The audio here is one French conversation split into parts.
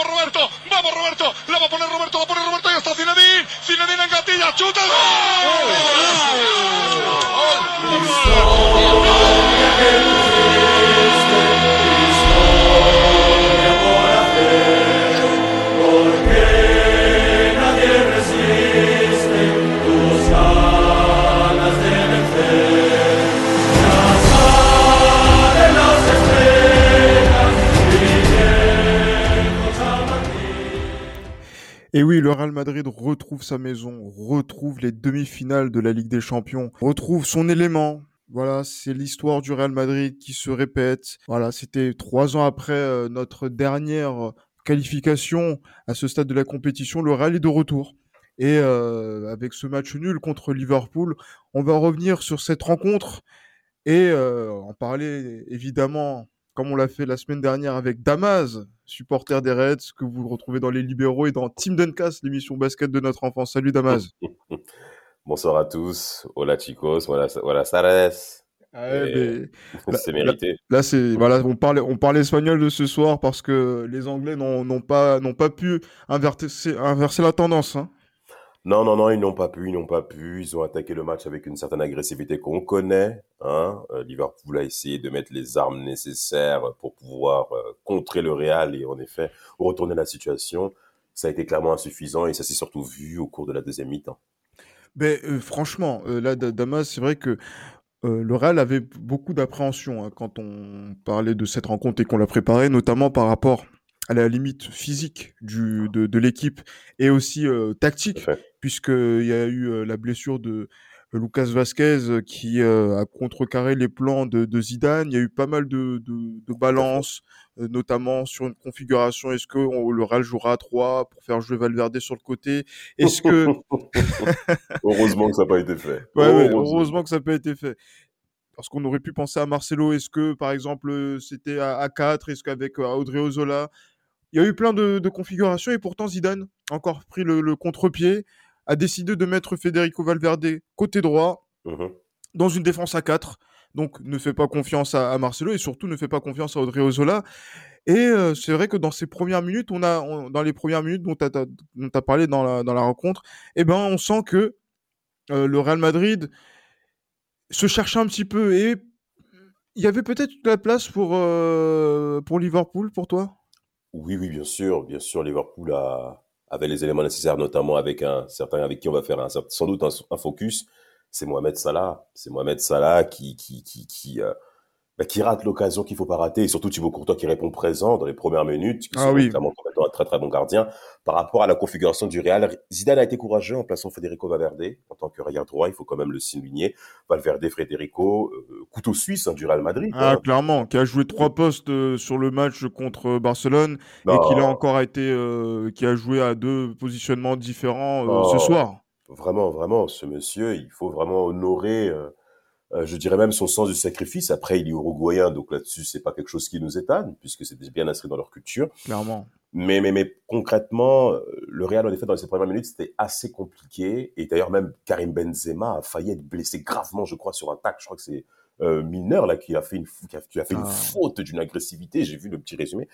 vamos Roberto, vamos Roberto, la va a poner Roberto, la pone Roberto y está Zinedine, Zinedine en gatilla, chuta. Et oui, le Real Madrid retrouve sa maison, retrouve les demi-finales de la Ligue des Champions, retrouve son élément. Voilà, c'est l'histoire du Real Madrid qui se répète. Voilà, c'était trois ans après euh, notre dernière qualification à ce stade de la compétition. Le Real est de retour. Et euh, avec ce match nul contre Liverpool, on va revenir sur cette rencontre et euh, en parler évidemment comme on l'a fait la semaine dernière avec Damas, supporter des Reds, que vous retrouvez dans Les Libéraux et dans Team Duncast, l'émission basket de notre enfance. Salut Damas. Bonsoir à tous. Hola chicos. Voilà Sares. Ah c'est mérité. Là, c'est voilà, on parle, on parle espagnol de ce soir parce que les Anglais n'ont pas, n'ont pas pu inverser, inverser la tendance. Hein. Non, non, non, ils n'ont pas pu, ils n'ont pas pu. Ils ont attaqué le match avec une certaine agressivité qu'on connaît. Hein. Euh, Liverpool a essayé de mettre les armes nécessaires pour pouvoir euh, contrer le Real et en effet retourner la situation. Ça a été clairement insuffisant et ça s'est surtout vu au cours de la deuxième mi-temps. Ben, euh, franchement, là, Damas, c'est vrai que le Real avait beaucoup d'appréhension hein, quand on parlait de cette rencontre et qu'on l'a préparée, notamment par rapport à la limite physique du, de, de l'équipe et aussi euh, tactique, puisqu'il y a eu euh, la blessure de Lucas Vasquez qui euh, a contrecarré les plans de, de, Zidane. Il y a eu pas mal de, de, de balance, notamment sur une configuration. Est-ce que le Real jouera à 3 pour faire jouer Valverde sur le côté? Est-ce que... heureusement que ça n'a pas été fait. Ouais, heureusement. heureusement que ça n'a pas été fait parce qu'on aurait pu penser à Marcelo. Est-ce que, par exemple, c'était à 4 Est-ce qu'avec Audrey Ozola il y a eu plein de, configurations et pourtant Zidane, encore pris le, contre-pied, a décidé de mettre Federico Valverde côté droit mmh dans une défense à 4. Donc ne fait pas confiance à, Marcelo et surtout ne fait pas confiance à Audrey Ozola. Et euh, c'est vrai que dans ces premières minutes, on a, dans les premières minutes dont tu as, parlé dans la, dans la rencontre, eh ben, on sent que euh, le Real Madrid se cherche un petit peu et il y avait peut-être de la place pour, euh, pour Liverpool pour toi? Oui, oui, bien sûr, bien sûr, Liverpool a, avait les éléments nécessaires, notamment avec un certain avec qui on va faire un, sans doute un, focus. C'est Mohamed Salah. C'est Mohamed Salah qui, qui, qui, qui, euh, bah, qui rate l'occasion qu'il faut pas rater, et surtout Thibaut Courtois qui répond présent dans les premières minutes, qui ah oui. clairement un très très bon gardien. Par rapport à la configuration du Real, Zidane a été courageux en plaçant Federico Valverde en tant que arrière droit, il faut quand même le souligner. Valverde, Federico, euh, couteau suisse hein, du Real Madrid. Ah hein. clairement, qui a joué trois postes euh, sur le match contre Barcelone et qui a encore été, euh, qui a joué à deux positionnements différents ce soir. Vraiment, vraiment, ce monsieur, il faut vraiment honorer euh, je dirais même son sens du sacrifice. Après, il est uruguayen, donc là-dessus, c'est pas quelque chose qui nous étonne, puisque c'est bien inscrit dans leur culture. Clairement. Mais, mais, mais concrètement, euh, le Real, en effet, dans les premières minutes, c'était assez compliqué. Et d'ailleurs, même Karim Benzema a failli être blessé gravement, je crois, sur un tac. Je crois que c'est euh, mineur là qui a fait une qui a, qui a fait une ah. faute d'une agressivité. J'ai vu le petit résumé.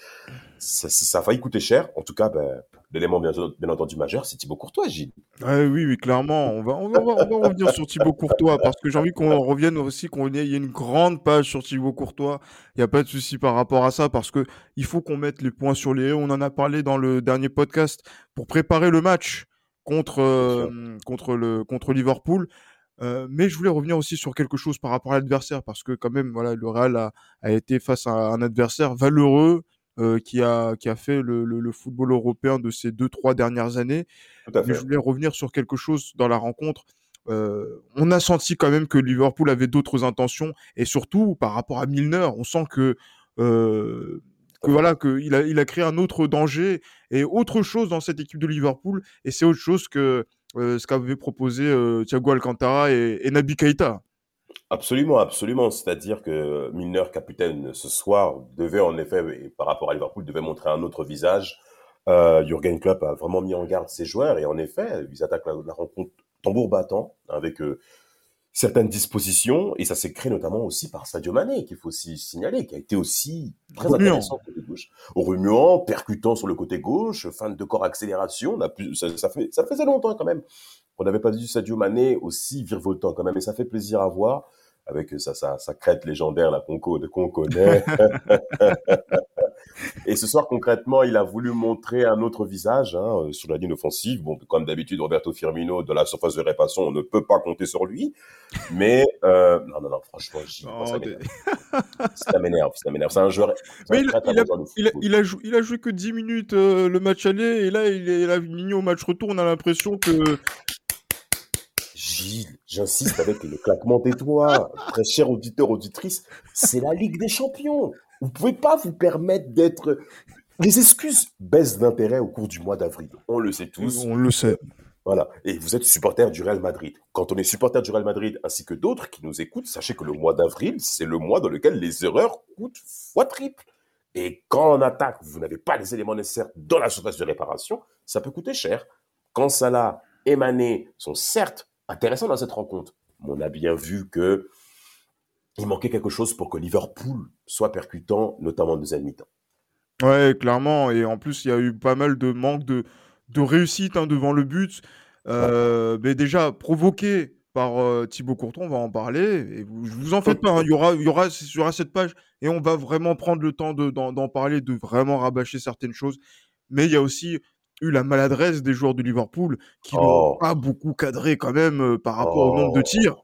Ça, ça, a failli coûter cher. En tout cas, ben, l'élément bien, bien, entendu majeur, c'est Thibaut Courtois, Gilles. oui, oui, clairement. On va, on va, on va revenir sur Thibaut Courtois parce que j'ai envie qu'on revienne aussi, qu'on ait, y ait une grande page sur Thibaut Courtois. Il n'y a pas de souci par rapport à ça parce que il faut qu'on mette les points sur les On en a parlé dans le dernier podcast pour préparer le match contre, euh, contre, le, contre Liverpool. Euh, mais je voulais revenir aussi sur quelque chose par rapport à l'adversaire, parce que quand même, voilà, le Real a, a été face à un adversaire valeureux euh, qui a qui a fait le, le, le, football européen de ces deux trois dernières années. Mais je voulais revenir sur quelque chose dans la rencontre. Euh, on a senti quand même que Liverpool avait d'autres intentions et surtout par rapport à Milner, on sent que que voilà que il a il a créé un autre danger et autre chose dans cette équipe de Liverpool et c'est autre chose que euh, ce qu'avaient proposé euh, Thiago Alcantara et, et, Naby Keita. Absolument, absolument. C'est-à-dire que Milner, capitaine ce soir, devait en effet, par rapport à Liverpool, devait montrer un autre visage. Euh, Jurgen Klopp a vraiment mis en garde ses joueurs et en effet, ils attaquent la, rencontre tambour battant avec certaines dispositions, et ça s'est créé notamment aussi par Sadio Mané, qu'il faut aussi signaler, qui a été aussi très Remuant. intéressant côté gauche, remuant, percutant sur le côté gauche, fin de corps accélération, on a plus, ça, ça, fait, ça faisait longtemps quand même qu'on n'avait pas vu Sadio Mané aussi virevoltant quand même, et ça fait plaisir à voir, avec sa, sa, sa crête légendaire là qu'on co- qu'on connaît. Et ce soir, concrètement, il a voulu montrer un autre visage hein, euh, sur la ligne offensive. Bon, comme d'habitude, Roberto Firmino, de la surface de réparation, on ne peut pas compter sur lui. Mais euh, non, non, non, franchement, ça des- m'énerve. Ça m'énerve, ça m'énerve. C'est un joueur. Mais il, il a, il, a, il, a joué, il a joué que 10 minutes euh, le match aller et là il est là, Migné au match retour. On a l'impression que Gilles, j'insiste avec le claquement des doigts. Très cher auditeur, auditrice, c'est la Ligue des Champions. Vous pouvez pas vous permettre d'être. Les excuses baissent d'intérêt au cours du mois d'avril. On le sait tous. on le sait. Voilà. Et vous êtes supporter du Real Madrid. Quand on est supporter du Real Madrid, ainsi que d'autres qui nous écoutent, sachez que le mois d'avril, c'est le mois dans lequel les erreurs coûtent fois triple. Et quand en attaque, vous n'avez pas les éléments nécessaires dans la surface de réparation, ça peut coûter cher. Quand Salah et Mané sont certes intéressants dans cette rencontre, on a bien vu que il manquait quelque chose pour que Liverpool soit percutant, notamment en deuxième mi-temps. Ouais, clairement. Et en plus, il y a eu pas mal de manque de, de réussite hein, devant le but. Euh, mais déjà, provoqué par euh, Thibaut Courtois, on va en parler. Et vous, vous en faites pas, hein, il y, aura, il, y aura, il y aura cette page et on va vraiment prendre le temps de- d'en d'en parler, de vraiment rabâcher certaines choses. Mais il y a aussi eu la maladresse des joueurs de Liverpool qui n'ont Oh. pas beaucoup cadré quand même euh, par rapport au nombre de Oh. tirs.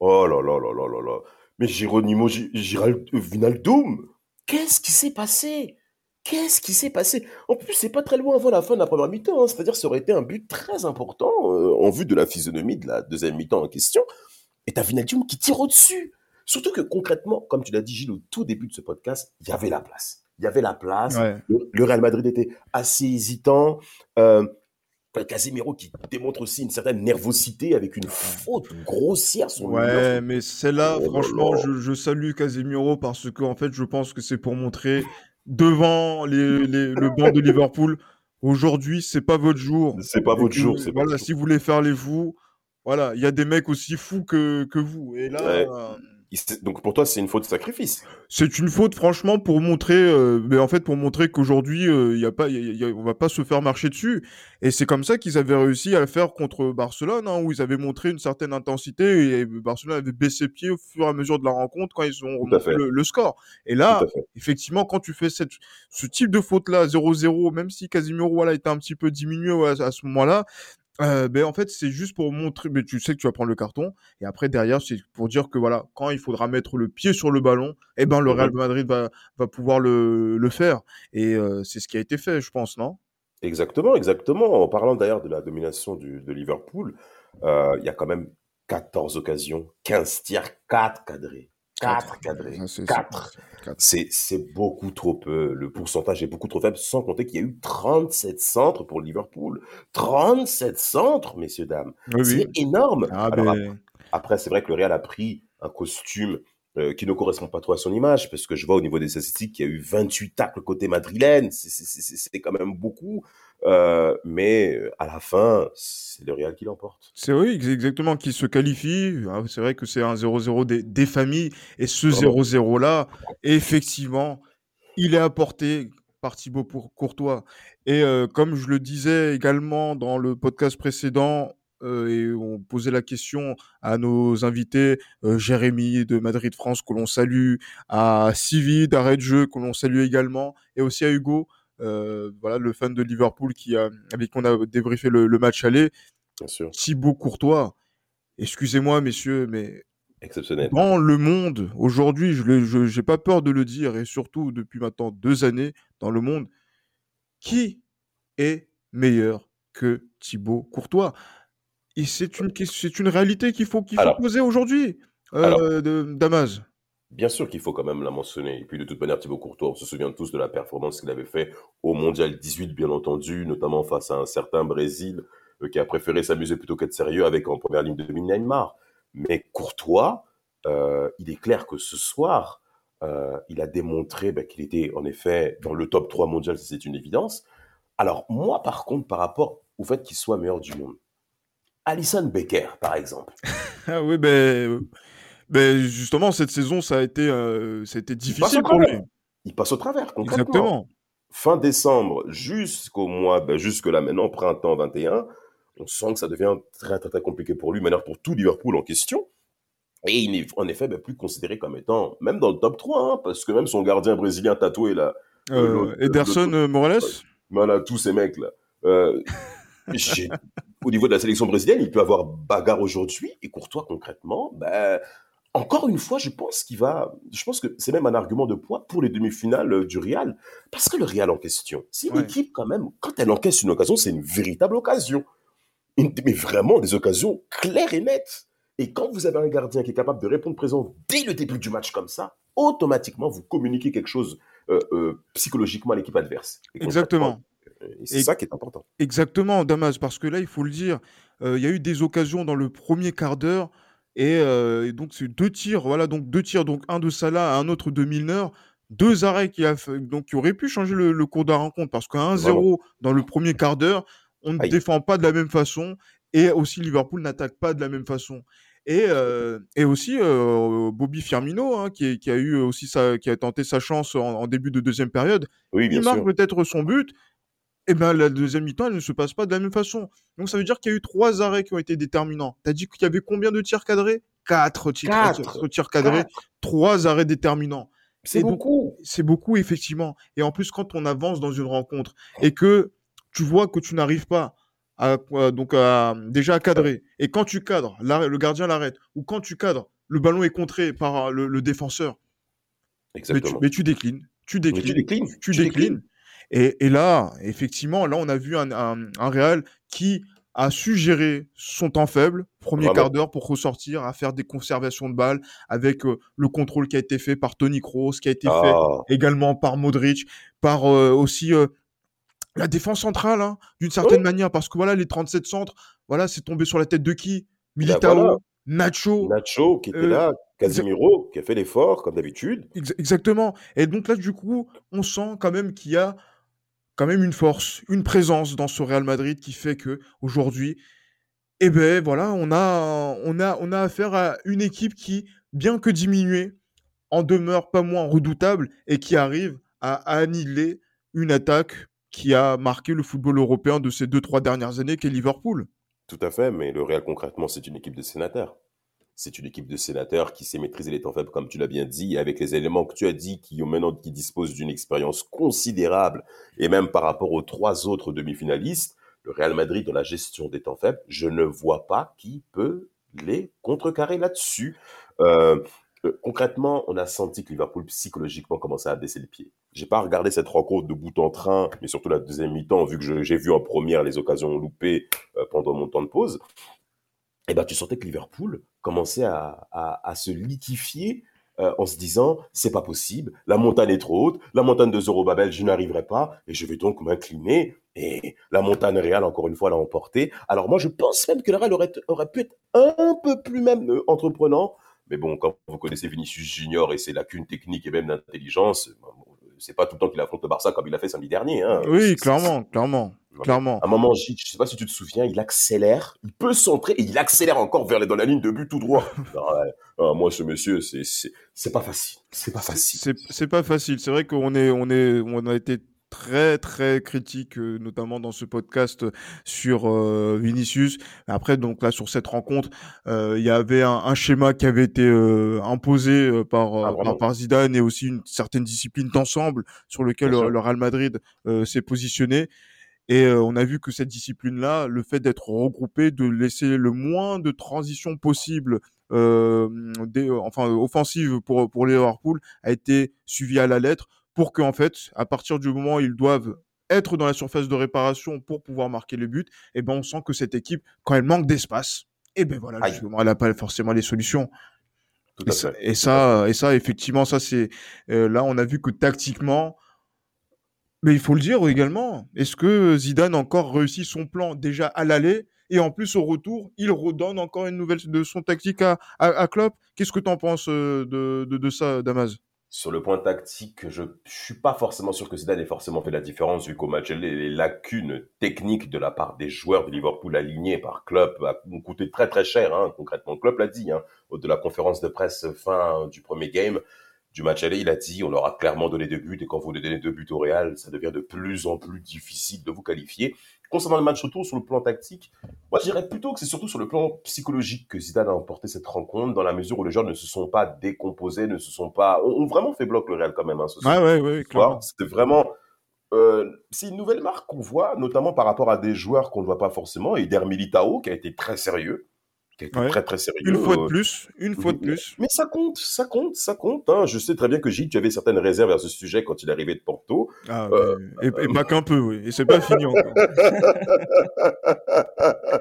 Oh là là là là là là. Mais euh, Vinaldoom, qu'est-ce qui s'est passé? Qu'est-ce qui s'est passé? En plus, c'est pas très loin avant la fin de la première mi-temps. hein. C'est-à-dire, ça aurait été un but très important euh, en vue de la physionomie de la deuxième mi-temps en question. Et t'as Vinaldoom qui tire au-dessus. Surtout que concrètement, comme tu l'as dit, Gilles, au tout début de ce podcast, il y avait la place. Il y avait la place. Ouais. Le, le Real Madrid était assez hésitant. Euh, Casemiro qui démontre aussi une certaine nervosité avec une faute grossière sur Ouais, mais celle-là, Oh franchement, je, je salue Casemiro parce que, en fait, je pense que c'est pour montrer devant les, les- le banc de Liverpool, aujourd'hui, c'est pas votre jour. C'est pas votre jour, Voilà, votre si vous voulez faire les fous, voilà, il y a des mecs aussi fous que, que vous. Et là, Ouais. euh, Donc pour toi, c'est une faute de sacrifice. c'est une faute, franchement, pour montrer, euh, mais en fait, pour montrer qu'aujourd'hui, euh, il y a pas, il y a- y a- on va pas se faire marcher dessus. Et c'est comme ça qu'ils avaient réussi à le faire contre Barcelone, hein, où ils avaient montré une certaine intensité et Barcelone avait baissé pied au fur et à mesure de la rencontre quand ils ont remonté fait. le, le score. Et là, effectivement, quand tu fais cette, ce type de faute-là, 0-0, même si Casimiro voilà, était un petit peu diminué à, à ce moment-là, euh, ben en fait, c'est juste pour montrer, mais tu sais que tu vas prendre le carton, et après derrière, c'est pour dire que voilà, quand il faudra mettre le pied sur le ballon, eh ben le. Real Madrid va, va pouvoir le, le faire, et euh, c'est ce qui a été fait, je pense, non? Exactement, exactement. En parlant d'ailleurs de la domination du, de Liverpool, euh, il y a quand même 14 occasions, 15 tirs, 4 cadrés. 4 cadrés. Ça, c'est- 4. c'est- quatre. C'est, c'est beaucoup trop peu. Le pourcentage est beaucoup trop faible, sans compter qu'il y a eu 37 centres pour Liverpool. 37 centres, messieurs, dames. Oui, C'est oui. énorme. Ah, Alors, ben, Après, c'est vrai que le Real a pris un costume euh, qui ne correspond pas trop à son image, parce que je vois au niveau des statistiques qu'il y a eu 28 tacles côté madrilène, c'est- c'est c'est- c'est quand même beaucoup, Euh, mais euh, à la fin, c'est le Real qui l'emporte. c'est oui, ex- exactement, qui se qualifie. Ah, C'est vrai que c'est un 0-0 des, des familles, et ce Vraiment. 0-0-là, effectivement, il est apporté par Thibaut Pour- Courtois. Et euh, comme je le disais également dans le podcast précédent, euh, et on posait la question à nos invités, euh, Jérémy de Madrid France, que l'on salue, à Sivi d'Arrêt de Jeu, que l'on salue également, et aussi à Hugo, voilà, le fan de Liverpool qui a, avec qui on a débriefé le, le match aller. Bien sûr. Thibaut Courtois, excusez-moi messieurs, mais Exceptionnel. dans le monde, aujourd'hui, je n'ai pas peur de le dire, et surtout depuis maintenant deux années, dans le monde, qui est meilleur que Thibaut Courtois? Et c'est une, c'est une réalité qu'il faut, qu'il faut poser aujourd'hui, euh, Damas. Bien sûr qu'il faut quand même la mentionner. Et puis de toute manière, Thibaut Courtois, on se souvient tous de la performance qu'il avait fait au Mondial 18, bien entendu, notamment face à un certain Brésil euh, qui a préféré s'amuser plutôt qu'être sérieux avec en première ligne de Neymar. Mais Courtois, euh, il est clair que ce soir, euh, il a démontré bah, qu'il était en effet dans le top 3 mondial, c'est une évidence. Alors moi, par contre, par rapport au fait qu'il soit meilleur du monde, Alison Becker, par exemple. ah oui, ben, ben, justement, cette saison, ça a été, euh, ça a été difficile pour lui. Il passe au travers, concrètement. Exactement. Fin décembre jusqu'au mois, ben, jusque là maintenant, printemps 21, on sent que ça devient très, très, très compliqué pour lui, maintenant pour tout Liverpool en question. Et il n'est en effet ben, plus considéré comme étant, même dans le top 3, hein, parce que même son gardien brésilien tatoué là. Euh, Ederson euh, Morales Voilà, tous ces mecs-là. Euh, au niveau de la sélection brésilienne, il peut avoir bagarre aujourd'hui. Et Courtois, concrètement, ben, encore une fois, je pense qu'il va. Je pense que c'est même un argument de poids pour les demi-finales euh, du Real. Parce que le Real en question, c'est une équipe quand même, quand elle encaisse une occasion, c'est une véritable occasion. mais vraiment des occasions claires et nettes. Et quand vous avez un gardien qui est capable de répondre présent dès le début du match comme ça, automatiquement, vous communiquez quelque chose euh, euh, psychologiquement à l'équipe adverse. Exactement. c'est ça qui est important. Exactement, Damas, parce que là, il faut le dire, il y a eu des occasions dans le premier quart d'heure et, donc, c'est deux tirs, voilà, donc deux tirs, donc un de Salah, un autre de Milner. Deux arrêts qui, a donc, qui auraient pu changer le, cours de la rencontre parce qu'à 1-0 dans le premier quart d'heure, on ne défend pas de la même façon et aussi Liverpool n'attaque pas de la même façon. Et, et aussi Bobby Firmino, hein, qui, qui, a eu aussi sa, qui a tenté sa chance en, début de deuxième période. Oui, bien il marque peut-être son but eh ben la deuxième mi-temps, elle ne se passe pas de la même façon. Donc ça veut dire qu'il y a eu trois arrêts qui ont été déterminants. Tu as dit qu'il y avait combien de tirs cadrés? Quatre tirs, tirs cadrés, trois arrêts déterminants. C'est beaucoup. C'est beaucoup, effectivement. Et en plus, quand on avance dans une rencontre et que tu vois que tu n'arrives pas à, donc à, déjà à cadrer, et quand tu cadres, le gardien l'arrête, ou quand tu cadres, le ballon est contré par le, défenseur, Exactement. Mais, tu, déclines. Tu déclines. tu déclines. Tu, déclines. Et, là, effectivement, là, on a vu un, un, Real qui a su gérer son temps faible, premier quart d'heure, pour ressortir, à faire des conservations de balles, avec euh, le contrôle qui a été fait par Tony Kroos, qui a été fait ah. également par Modric, par euh, aussi euh, la défense centrale, hein, d'une certaine manière, parce que voilà, les 37 centres, voilà, c'est tombé sur la tête de qui? Bah, Militao, Nacho. Nacho qui était là, Casemiro qui a fait l'effort, comme d'habitude. exactement. Et donc là, du coup, on sent quand même qu'il y a quand même une force, une présence dans ce Real Madrid qui fait que aujourd'hui, eh ben voilà, on a, on a, affaire à une équipe qui, bien que diminuée, en demeure pas moins redoutable et qui arrive à annihiler une attaque qui a marqué le football européen de ces deux trois dernières années, qu'est Liverpool. Tout à fait, mais le Real concrètement, c'est une équipe de sénateurs. C'est une équipe de sénateurs qui sait maîtriser les temps faibles, comme tu l'as bien dit, avec les éléments que tu as dit, qui maintenant qui disposent d'une expérience considérable, et même par rapport aux trois autres demi-finalistes, le Real Madrid dans la gestion des temps faibles, je ne vois pas qui peut les contrecarrer là-dessus. Euh, euh, concrètement, on a senti que Liverpool psychologiquement commençait à baisser le pied. J'ai pas regardé cette rencontre de bout en train, mais surtout la deuxième mi-temps, vu que j'ai vu en première les occasions loupées euh, pendant mon temps de pause et eh ben, tu sentais que Liverpool commençait à, à, se liquifier euh, en se disant c'est pas possible, la montagne est trop haute, la montagne de Zorobabel, je n'arriverai pas et je vais donc m'incliner et la montagne réelle encore une fois l'a emporté. Alors moi je pense même que le Real aurait, aurait pu être un peu plus même euh, entreprenant, mais bon quand vous connaissez Vinicius Junior et ses lacunes techniques et même d'intelligence, c'est pas tout le temps qu'il affronte le Barça comme il l'a fait samedi dernier. Hein. Oui, clairement, clairement. Clairement. À un moment, je sais pas si tu te souviens, il accélère, il peut centrer et il accélère encore vers les, dans la ligne de but tout droit. Ah, moi, ce monsieur, c'est c'est pas facile. C'est pas facile. C'est pas facile. C'est vrai qu'on est on est on a été très très critique, euh, notamment dans ce podcast sur euh, Vinicius. Après, donc là sur cette rencontre, euh, il y avait un, schéma qui avait été imposé par, ah, par, Zidane et aussi une certaine discipline d'ensemble sur lequel le, Real Madrid s'est positionné. Et on a vu que cette discipline-là, le fait d'être regroupé, de laisser le moins de transition possible, euh, enfin offensive pour pour Liverpool, a été suivi à la lettre pour qu'en fait, à partir du moment où ils doivent être dans la surface de réparation pour pouvoir marquer le but, et eh ben on sent que cette équipe, quand elle manque d'espace, et eh ben voilà, justement, elle n'a pas forcément les solutions. Et ça, et ça, et ça, effectivement, ça c'est là on a vu que tactiquement, mais il faut le dire également, est-ce que Zidane encore réussi son plan déjà à l'aller et en plus au retour, il redonne encore une nouvelle de son tactique à, à, Klopp? Qu'est-ce que tu en penses euh, de, de, ça, Damas? Sur le point tactique, je ne suis pas forcément sûr que Zidane ait forcément fait la différence, vu qu'au match, les lacunes techniques de la part des joueurs de Liverpool alignés par Klopp ont coûté très très cher, hein, concrètement. Klopp l'a dit, hein, de la conférence de presse fin du premier game du match aller, il a dit on leur a clairement donné deux buts et quand vous donnez deux buts au Real, ça devient de plus en plus difficile de vous qualifier. Concernant le match retour sur le plan tactique, moi je dirais plutôt que c'est surtout sur le plan psychologique que Zidane a emporté cette rencontre, dans la mesure où les joueurs ne se sont pas décomposés, ne se sont pas, ont, vraiment fait bloc le Real quand même. Hein, ce ouais, ouais, ouais, C'était vraiment, euh, c'est une nouvelle marque qu'on voit, notamment par rapport à des joueurs qu'on ne voit pas forcément. Et Militao, qui a été très sérieux, qui a très très sérieux. Une fois de euh, plus, une fois de plus. Mais ça compte, ça compte, ça compte. Hein. Je sais très bien que Gilles, tu avais certaines réserves à ce sujet quand il arrivé de Porto. Ah, euh, et, pas qu'un peu, oui. Et c'est pas fini encore.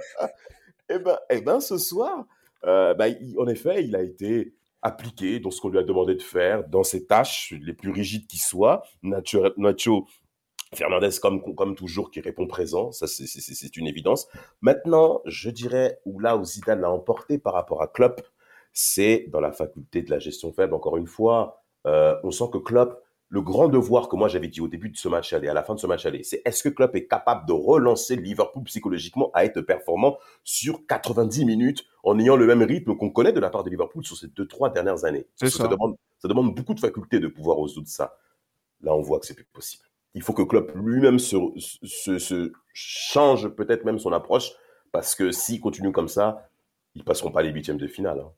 eh ben, eh ben, ce soir, euh, bah, en effet, il a été appliqué dans ce qu'on lui a demandé de faire, dans ses tâches les plus rigides qui soient. Nacho, Nacho Fernandez, comme, comme toujours, qui répond présent, ça c'est une évidence. Maintenant, je dirais où là où Zidane l'a emporté par rapport à Klopp, c'est dans la faculté de la gestion faible. Encore une fois, euh, on sent que Klopp, le grand devoir que moi j'avais dit au début de ce match aller, à la fin de ce match aller, c'est est-ce que Klopp est capable de relancer Liverpool psychologiquement à être performant sur 90 minutes en ayant le même rythme qu'on connaît de la part de Liverpool sur ces deux trois dernières années? Ça. Ça, demande, ça demande beaucoup de faculté de pouvoir résoudre ça. Là, on voit que c'est plus possible il faut que Klopp lui-même se, se, change peut-être même son approche, parce que s'il continue comme ça, ils passeront pas les huitièmes de finale hein,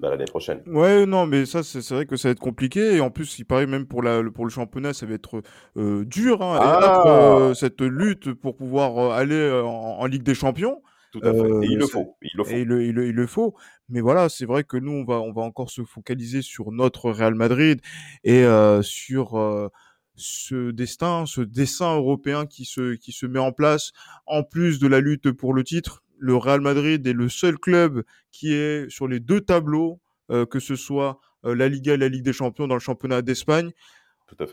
l'année prochaine. Ouais, non, mais ça, c'est vrai que ça va être compliqué. Et en plus, il paraît même pour, la, pour le championnat, ça va être euh, dur, hein, ah euh, cette lutte pour pouvoir euh, aller en, Ligue des Champions. Tout à fait. Et il le faut. Il le faut. Et il, le, faut. Mais voilà, c'est vrai que nous, on va, on va encore se focaliser sur notre Real Madrid et sur ce destin, ce dessin européen qui se, qui se met en place, en plus de la lutte pour le titre. Le Real Madrid est le seul club qui est sur les deux tableaux, euh, que ce soit euh, la Liga et la Ligue des Champions dans le championnat d'Espagne.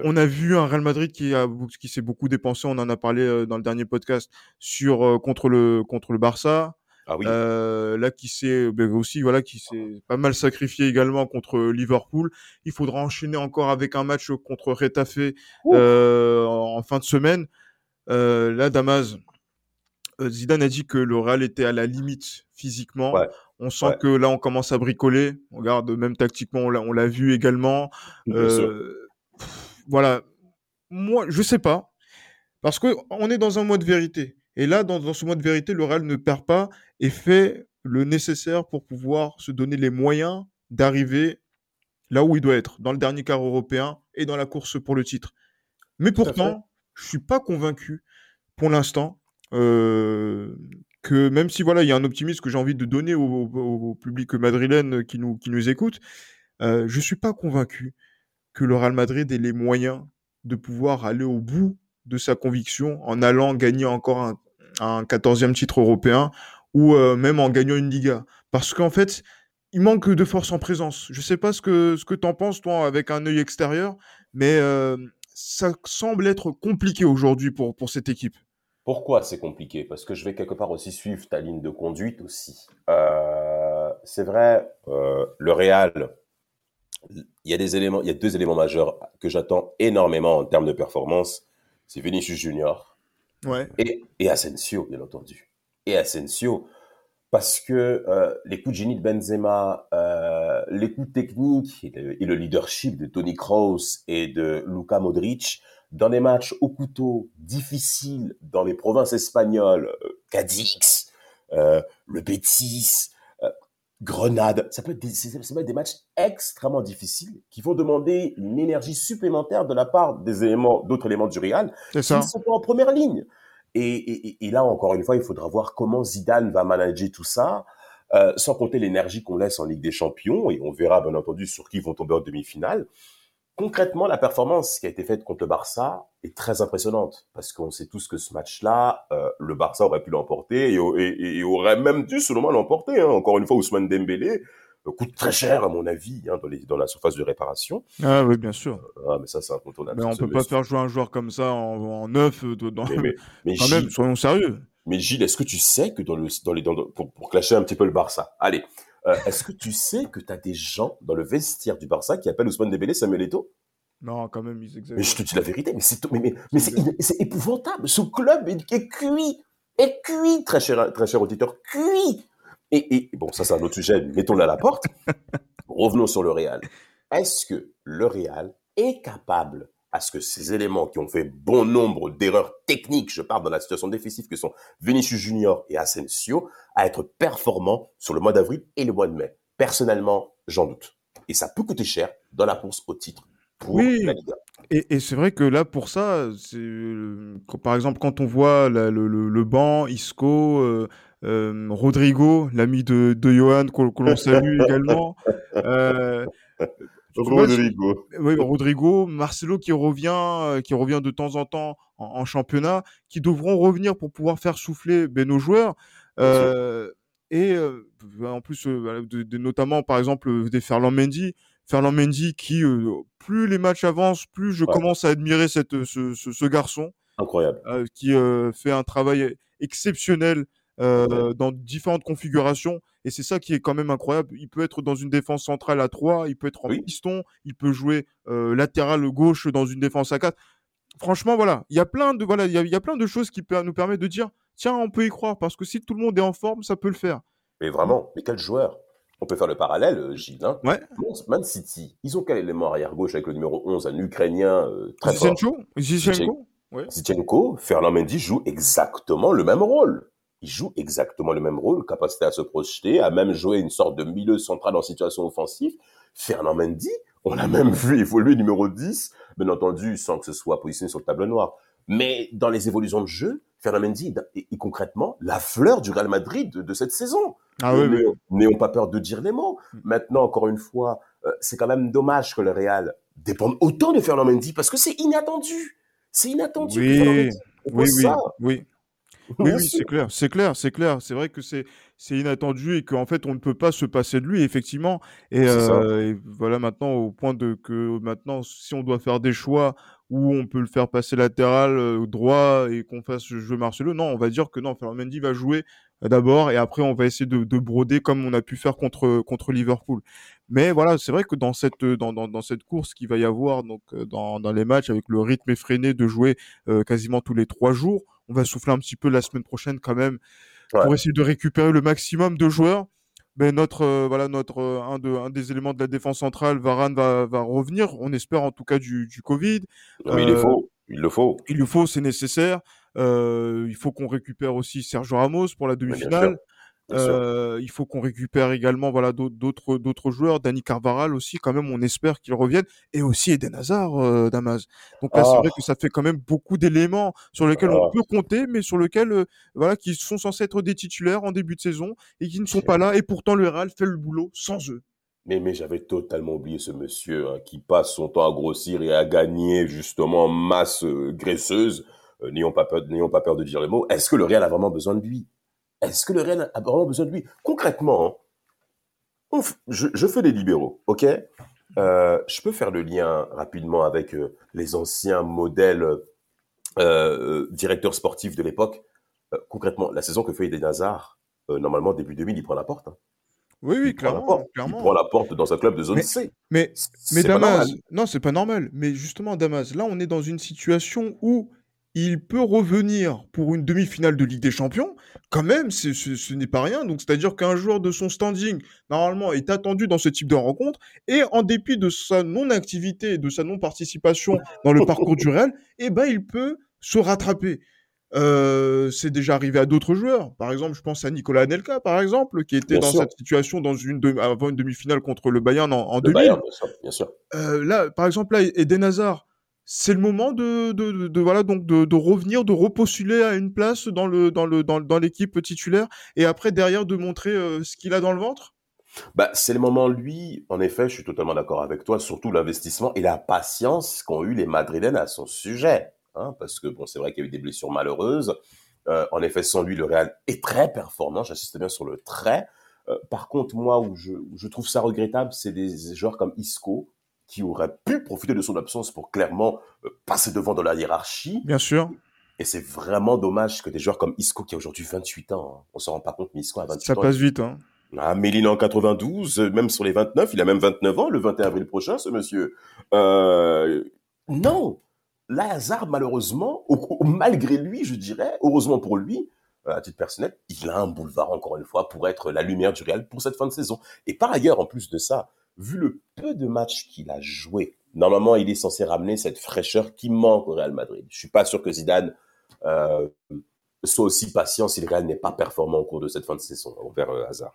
On a vu un Real Madrid qui a qui s'est beaucoup dépensé, on en a parlé euh, dans le dernier podcast sur contre le contre le Barça. Ah oui. Euh, là, qui s'est ben, aussi, voilà, qui s'est pas mal sacrifié également contre Liverpool. Il faudra enchaîner encore avec un match contre Retafe euh, en fin de semaine. Euh, là, Damas, euh, Zidane a dit que le Real était à la limite physiquement. On sent que là, on commence à bricoler. On regarde, même tactiquement, on l'a vu également. Euh, voilà. Moi, je sais pas. Parce que on est dans un mois de vérité. Et là, dans, ce mois de vérité, le Real ne perd pas et fait le nécessaire pour pouvoir se donner les moyens d'arriver là où il doit être, dans le dernier quart européen et dans la course pour le titre. Mais pourtant, je suis pas convaincu pour l'instant euh, que même si voilà, il y a un optimisme que j'ai envie de donner au, public madrilène qui nous, qui nous écoute, euh, je suis pas convaincu que le Real Madrid ait les moyens de pouvoir aller au bout de sa conviction en allant gagner encore un, un 14e titre européen ou euh, même en gagnant une Liga. Parce qu'en fait, il manque de force en présence. Je ne sais pas ce que, ce que tu en penses, toi, avec un œil extérieur, mais euh, ça semble être compliqué aujourd'hui pour, pour cette équipe. Pourquoi c'est compliqué? Parce que je vais quelque part aussi suivre ta ligne de conduite aussi. Euh, c'est vrai, le Real, il y a des éléments, il y a deux éléments majeurs que j'attends énormément en termes de performance. C'est Vinicius Junior et, Asensio, bien entendu. Et Asensio, parce que euh, les coups de génie de Benzema, euh, les coups techniques et le, leadership de Tony Kroos et de Luka Modric dans des matchs au couteau difficiles dans les provinces espagnoles, euh, Cadix, euh, le Betis, Grenade, ça peut, être des, ça peut être des matchs extrêmement difficiles qui vont demander une énergie supplémentaire de la part des éléments, d'autres éléments du Real qui sont pas en première ligne. Et, et, et, là, encore une fois, il faudra voir comment Zidane va manager tout ça, euh, sans compter l'énergie qu'on laisse en Ligue des Champions, et on verra bien entendu sur qui vont tomber en demi-finale concrètement, la performance qui a été faite contre le Barça est très impressionnante parce qu'on sait tous que ce match-là, euh, le Barça aurait pu l'emporter et, aurait même dû, selon moi, l'emporter. Hein. Encore une fois, Ousmane Dembélé euh, coûte très cher, à mon avis, hein, dans, les, dans, la surface de réparation. Ah oui, bien sûr. Euh, ah, mais ça, c'est incontournable. Mais on peut pas faire jouer un joueur comme ça en, neuf. Dans... Mais, mais, Quand même, soyons sérieux. Mais Gilles, est-ce que tu sais que dans le, dans les, pour, pour clasher un petit peu le Barça, allez, Euh, Est-ce que tu sais que tu as des gens dans le vestiaire du Barça qui appellent Ousmane Dembélé Samuel Eto'o? Non, quand même, ils Mais exagèrent. je te dis la vérité, mais c'est mais, mais, mais épouvantable. Ce club est, est cuit, est cuit, très cher, très cher auditeur, cuit. Et, et bon, ça c'est un autre sujet, mettons-le à la porte. Revenons sur le Real. Est-ce que le Real est capable à ce que ces éléments qui ont fait bon nombre d'erreurs techniques, je parle dans la situation défensive que sont Vinicius Junior et Asensio, à être performants sur le mois d'avril et le mois de mai Personnellement, j'en doute. Et ça peut coûter cher dans la course au titre pour Oui. la Liga. Et, et c'est vrai que là, pour ça, euh, par exemple quand on voit la- le, le, le banc, Isco, euh, euh, Rodrigo, l'ami de, de Johan, que l'on salue également. Rodrigo. oui, Rodrigo, Marcelo qui revient, euh, qui revient de temps en temps en, en championnat, qui devront revenir pour pouvoir faire souffler ben, nos joueurs. Euh, et euh, en plus, euh, de- de- notamment par exemple des Ferland Mendy, Ferland Mendy qui, plus les matchs avancent, plus je Ouais. commence à admirer cette, ce, ce, ce garçon Incroyable. qui fait un travail exceptionnel euh, dans différentes configurations. Et c'est ça qui est quand même incroyable. Il peut être dans une défense centrale à 3, il peut être en Oui. piston, il peut jouer euh, latéral gauche dans une défense à 4. Franchement, voilà, il y a plein de voilà, il y a, il y a plein de choses qui nous permettent de dire tiens, on peut y croire parce que si tout le monde est en forme, ça peut le faire. Mais vraiment, mais quel joueur On peut faire le parallèle, euh, Gilles. Hein. Ouais. Man- City, ils ont quel élément arrière-gauche avec le numéro 11, un Ukrainien euh, très fort Zichenko, Zichenko, ouais. Zichenko, Fernand Mendy joue exactement le même rôle. Il joue exactement le même rôle, capacité à se projeter, à même jouer une sorte de milieu central en situation offensive. Fernand Mendy, on l'a même vu évoluer numéro 10, bien entendu, sans que ce soit positionné sur le tableau noir. Mais dans les évolutions de jeu, Fernand Mendy est, concrètement la fleur du Real Madrid de, de cette saison. Ah oui, oui. N'ayons- pas peur de dire les mots. Maintenant, encore une fois, euh, c'est quand même dommage que le Real dépende autant de Fernand Mendy parce que c'est inattendu. C'est inattendu. Oui, Fernand Mendy Oui, oui, ça. oui. Oui, oui, c'est clair, c'est clair, c'est clair. C'est vrai que c'est c'est inattendu et qu'en fait on ne peut pas se passer de lui effectivement. Et, euh, et voilà maintenant au point de que maintenant si on doit faire des choix où on peut le faire passer latéral euh, droit et qu'on fasse jouer Marcelo, non, on va dire que non, Mendy va jouer d'abord et après on va essayer de, de broder comme on a pu faire contre contre Liverpool. Mais voilà, c'est vrai que dans cette dans, dans, dans cette course qu'il va y avoir donc euh, dans, dans les matchs avec le rythme effréné de jouer euh, quasiment tous les trois jours, on va souffler un petit peu la semaine prochaine quand même Ouais. pour essayer de récupérer le maximum de joueurs. Mais notre euh, voilà notre euh, un de un des éléments de la défense centrale, Varane va va revenir. On espère en tout cas du du Covid. Non, mais il le Euh, faut. Il le faut. Il le faut, c'est nécessaire. Il faut qu'on récupère aussi Sergio Ramos pour la demi-finale. Euh, il faut qu'on récupère également voilà d'autres d'autres joueurs, Dani Carvaral aussi quand même on espère qu'il revienne et aussi Eden Hazard euh, Damas. Donc là c'est Ah. vrai que ça fait quand même beaucoup d'éléments sur lesquels Ah. on peut compter mais sur lesquels euh, voilà qui sont censés être des titulaires en début de saison et qui ne sont pas là et pourtant le Real fait le boulot sans eux. Mais, mais j'avais totalement oublié ce monsieur hein, qui passe son temps à grossir et à gagner justement en masse euh, graisseuse. Euh, N'ayons pas, peur- n'ayons pas peur de dire les mots. Est-ce que le Real a vraiment besoin de lui? Est-ce que le Real a vraiment besoin de lui? Concrètement, on je, je fais les libéraux, ok? Euh, Je peux faire le lien rapidement avec euh, les anciens modèles euh, directeurs sportifs de l'époque. Concrètement, la saison que fait Eden Hazard, normalement début 2000, il prend la porte. hein. Oui oui Il prend clairement porte. Il prend la porte dans un club de zone Mais- C. Mais Mais Damas, non, c'est pas normal. Mais justement, Damas, là, on est dans une situation où il peut revenir pour une demi-finale de Ligue des Champions. Quand même, c'est- ce ce n'est pas rien. Donc, c'est-à-dire qu'un joueur de son standing, normalement, est attendu dans ce type de rencontre. Et en dépit de sa non-activité et de sa non-participation dans le parcours du Real, eh ben, il peut se rattraper. Euh, c'est déjà arrivé à d'autres joueurs. Par exemple, je pense à Nicolas Anelka, par exemple, qui était Bien dans sûr. cette situation dans une de- avant une demi-finale contre le Bayern en, en Le 2000. Bayern, bien sûr, bien sûr. Euh, là, par exemple, là, Eden Hazard, c'est le moment de, de, voilà donc de, revenir, de repostuler à une place dans le dans le dans, l'équipe titulaire et après derrière de montrer euh, ce qu'il a dans le ventre? Bah, c'est le moment, lui, en effet, je suis totalement d'accord avec toi, surtout l'investissement et la patience qu'ont eu les Madrilènes à son sujet. Hein, parce que, bon, c'est vrai qu'il y a eu des blessures malheureuses. Euh, en effet, sans lui, le Real est très performant, j'insiste bien sur le très. Euh, par contre, moi, où je trouve ça regrettable, c'est des joueurs comme Isco, qui auraient pu profiter de son absence pour clairement euh, passer devant dans la hiérarchie. Bien sûr, Et c'est vraiment dommage que des joueurs comme Isco, qui a aujourd'hui 28 ans, hein, on s'en rend pas compte, mais Isco a 28 ça ans, passe vite. Hein. Ah, Méline en 92, même sur les 29, il a même 29 ans le 21 avril prochain, ce monsieur. Euh, non, Lazare, malheureusement, malgré lui, je dirais, heureusement pour lui, euh, à titre personnel, il a un boulevard, encore une fois, pour être la lumière du Real pour cette fin de saison. Et par ailleurs, en plus de ça, vu le peu de matchs qu'il a joué, normalement, il est censé ramener cette fraîcheur qui manque au Real Madrid. Je suis pas sûr que Zidane euh, soit aussi patient si le Real n'est pas performant au cours de cette fin de saison, envers euh, Hazard.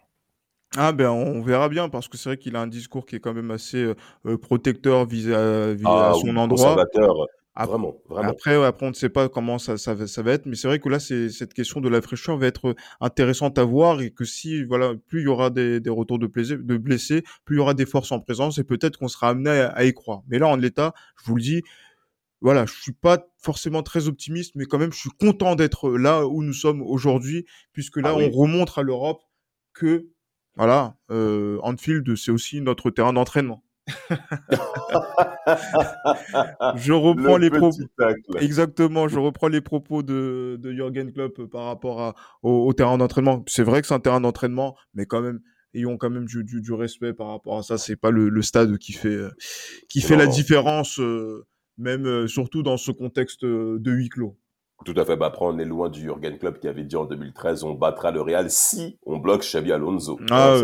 Ah ben on verra bien parce que c'est vrai qu'il a un discours qui est quand même assez euh, protecteur vis à, vis à ah son endroit. Vraiment, vraiment. Après, après, on ne sait pas comment ça, ça, va, ça va être, mais c'est vrai que là, cette question de la fraîcheur va être intéressante à voir et que si, voilà, plus il y aura des, des retours de, plaisir, de blessés, plus il y aura des forces en présence et peut-être qu'on sera amené à, y croire. Mais là, en l'état, je vous le dis, voilà, je suis pas forcément très optimiste, mais quand même, je suis content d'être là où nous sommes aujourd'hui, puisque là, ah on remontre à l'Europe que, voilà, euh, Anfield, c'est aussi notre terrain d'entraînement. Je reprends les propos. Exactement, je reprends les propos de, de Jürgen Klopp par rapport au, terrain d'entraînement. C'est vrai que c'est un terrain d'entraînement, mais quand même, ayons quand même du, du, respect par rapport à ça. C'est pas le, stade qui fait, qui fait la différence, euh, même euh, surtout dans ce contexte de huis clos. Tout à fait. Bah, après, on est loin du Jürgen Klopp qui avait dit en 2013 on battra le Real si on bloque Xabi Alonso. Ah,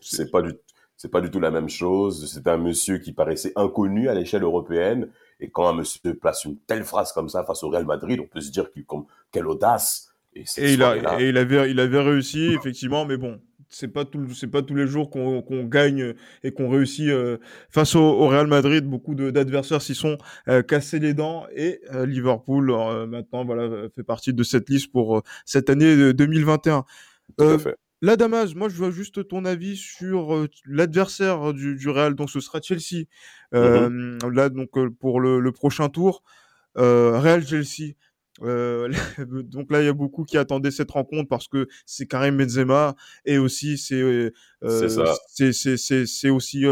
c'est pas du c'est pas du tout la même chose. C'est un monsieur qui paraissait inconnu à l'échelle européenne. Et quand un monsieur place une telle phrase comme ça face au Real Madrid, on peut se dire qu'il, comme, quelle audace. Et, il, a, et il, avait, il avait réussi, effectivement, mais bon, c'est pas tout, c'est pas tous les jours qu'on, gagne et qu'on réussit euh, face au, Real Madrid. Beaucoup d'adversaires s'y sont euh, cassés les dents et euh, Liverpool maintenant voilà fait partie de cette liste pour cette année 2021. Tout à fait. Là, Damas, moi, je veux juste ton avis sur l'adversaire du, du, Real. Donc, ce sera Chelsea. Mmh là, donc, pour le, prochain tour, Real Chelsea. donc là, il y a beaucoup qui attendaient cette rencontre parce que c'est Karim Benzema et aussi c'est c'est aussi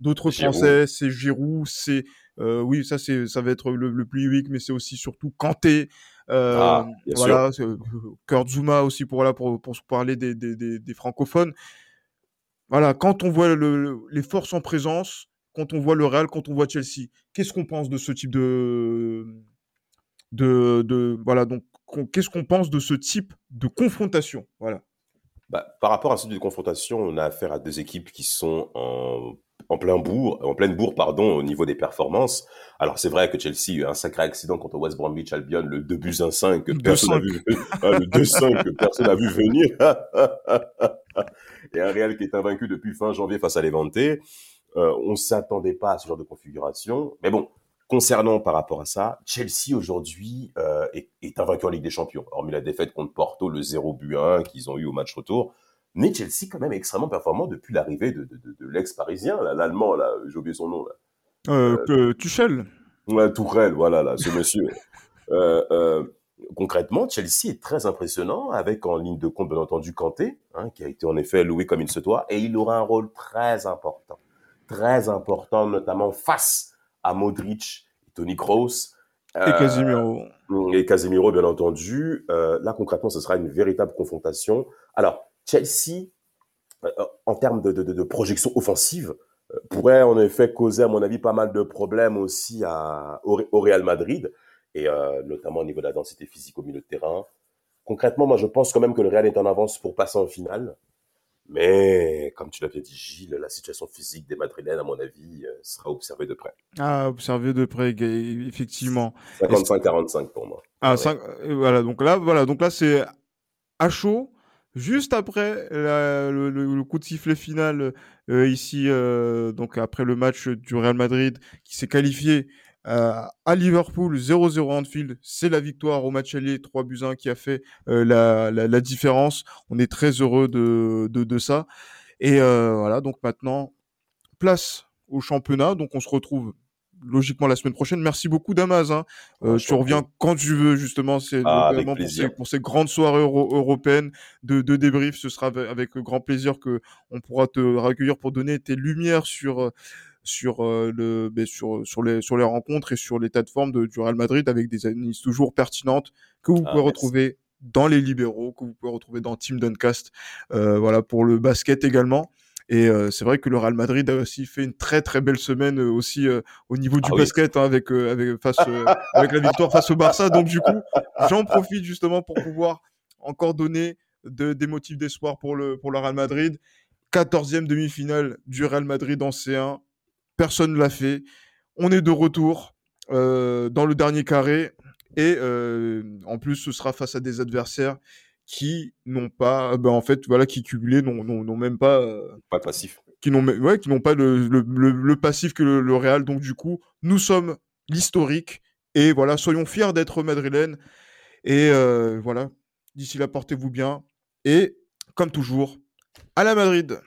d'autres Français, c'est Giroud, c'est oui ça c'est ça va être le, plus unique, mais c'est aussi surtout Kanté. Euh, ah, voilà, Kurt Zuma aussi pour, voilà, pour, pour parler des, des, des, francophones. Voilà, quand on voit le, les forces en présence, quand on voit le Real, quand on voit Chelsea, qu'est-ce qu'on pense de ce type de, de, de voilà, donc qu'est-ce qu'on pense de ce type de confrontation, voilà. Bah, par rapport à ce type de confrontation, on a affaire à deux équipes qui sont en en plein bourg, en pleine bourg, pardon, au niveau des performances. Alors c'est vrai que Chelsea a eu un sacré accident contre West Bromwich Albion, le 2 buts 1-5 que personne n'a vu, ah, le 2-5 que personne n'a vu venir. Et un Real qui est invaincu depuis fin janvier face à Levante. Euh, on s'attendait pas à ce genre de configuration, mais bon. Concernant par rapport à ça, Chelsea aujourd'hui euh, est, est invaincu en Ligue des Champions, hormis la défaite contre Porto, le 0 but 1 qu'ils ont eu au match retour. Mais Chelsea, quand même, extrêmement performant depuis l'arrivée de, de, de, l'ex-parisien, l'allemand, là, j'ai oublié son nom. Là. Euh, euh, Tuchel. Ouais, Tourelle, voilà, là, ce monsieur. Euh, concrètement, Chelsea est très impressionnant, avec en ligne de compte, bien entendu, Kanté, hein, qui a été en effet loué comme il se doit, et il aura un rôle très important. Très important, notamment face à Modric, Tony Kroos. Et Casemiro. Et Casemiro, bien entendu. là, concrètement, ce sera une véritable confrontation. Alors, Chelsea, euh, en termes de, projection offensive, euh, pourrait en effet causer, à mon avis, pas mal de problèmes aussi à, au, Real Madrid, et euh, notamment au niveau de la densité physique au milieu de terrain. Concrètement, moi, je pense quand même que le Real est en avance pour passer en finale. Mais, comme tu l'avais dit, Gilles, la situation physique des Madrilènes, à mon avis, sera observée de près. Ah, observée de près, effectivement. 55-45 pour moi. Ah, voilà, donc là, voilà, donc là, c'est à chaud. Juste après le, coup de sifflet final euh, ici, euh, donc après le match du Real Madrid qui s'est qualifié euh, à Liverpool 0-0 Anfield, c'est la victoire au match aller 3 buts 1 qui a fait la, la, différence. On est très heureux de, de, de ça. Et voilà, donc maintenant, place au championnat. Donc on se retrouve logiquement la semaine prochaine. Merci beaucoup Damas. Hein. Euh, tu reviens quand tu veux justement. C'est ah, pour, ces, grandes soirées européennes de, de, débrief. Ce sera avec, grand plaisir que on pourra te recueillir pour donner tes lumières sur sur euh, le ben, sur sur les sur les rencontres et sur l'état de forme de, du Real Madrid avec des analyses toujours pertinentes que vous ah, pouvez retrouver dans les libéraux que vous pouvez retrouver dans Team Duncast, voilà pour le basket également. Et c'est vrai que le Real Madrid a aussi fait une très très belle semaine aussi au niveau du ah basket hein, avec avec face avec la victoire face au Barça. Donc du coup, j'en profite justement pour pouvoir encore donner de, des motifs d'espoir pour le pour le Real Madrid. 14e demi-finale du Real Madrid en C1. Personne ne l'a fait. On est de retour dans le dernier carré et en plus ce sera face à des adversaires qui n'ont pas, ben en fait, voilà, qui cumulés n'ont même pas. Euh, pas passif. Qui n'ont ouais, qui n'ont pas le, le, le, passif que le, Real. Donc, du coup, nous sommes l'historique. Et voilà, soyons fiers d'être madrilènes. Et euh, voilà, d'ici là, portez-vous bien. Et comme toujours, à la Madrid.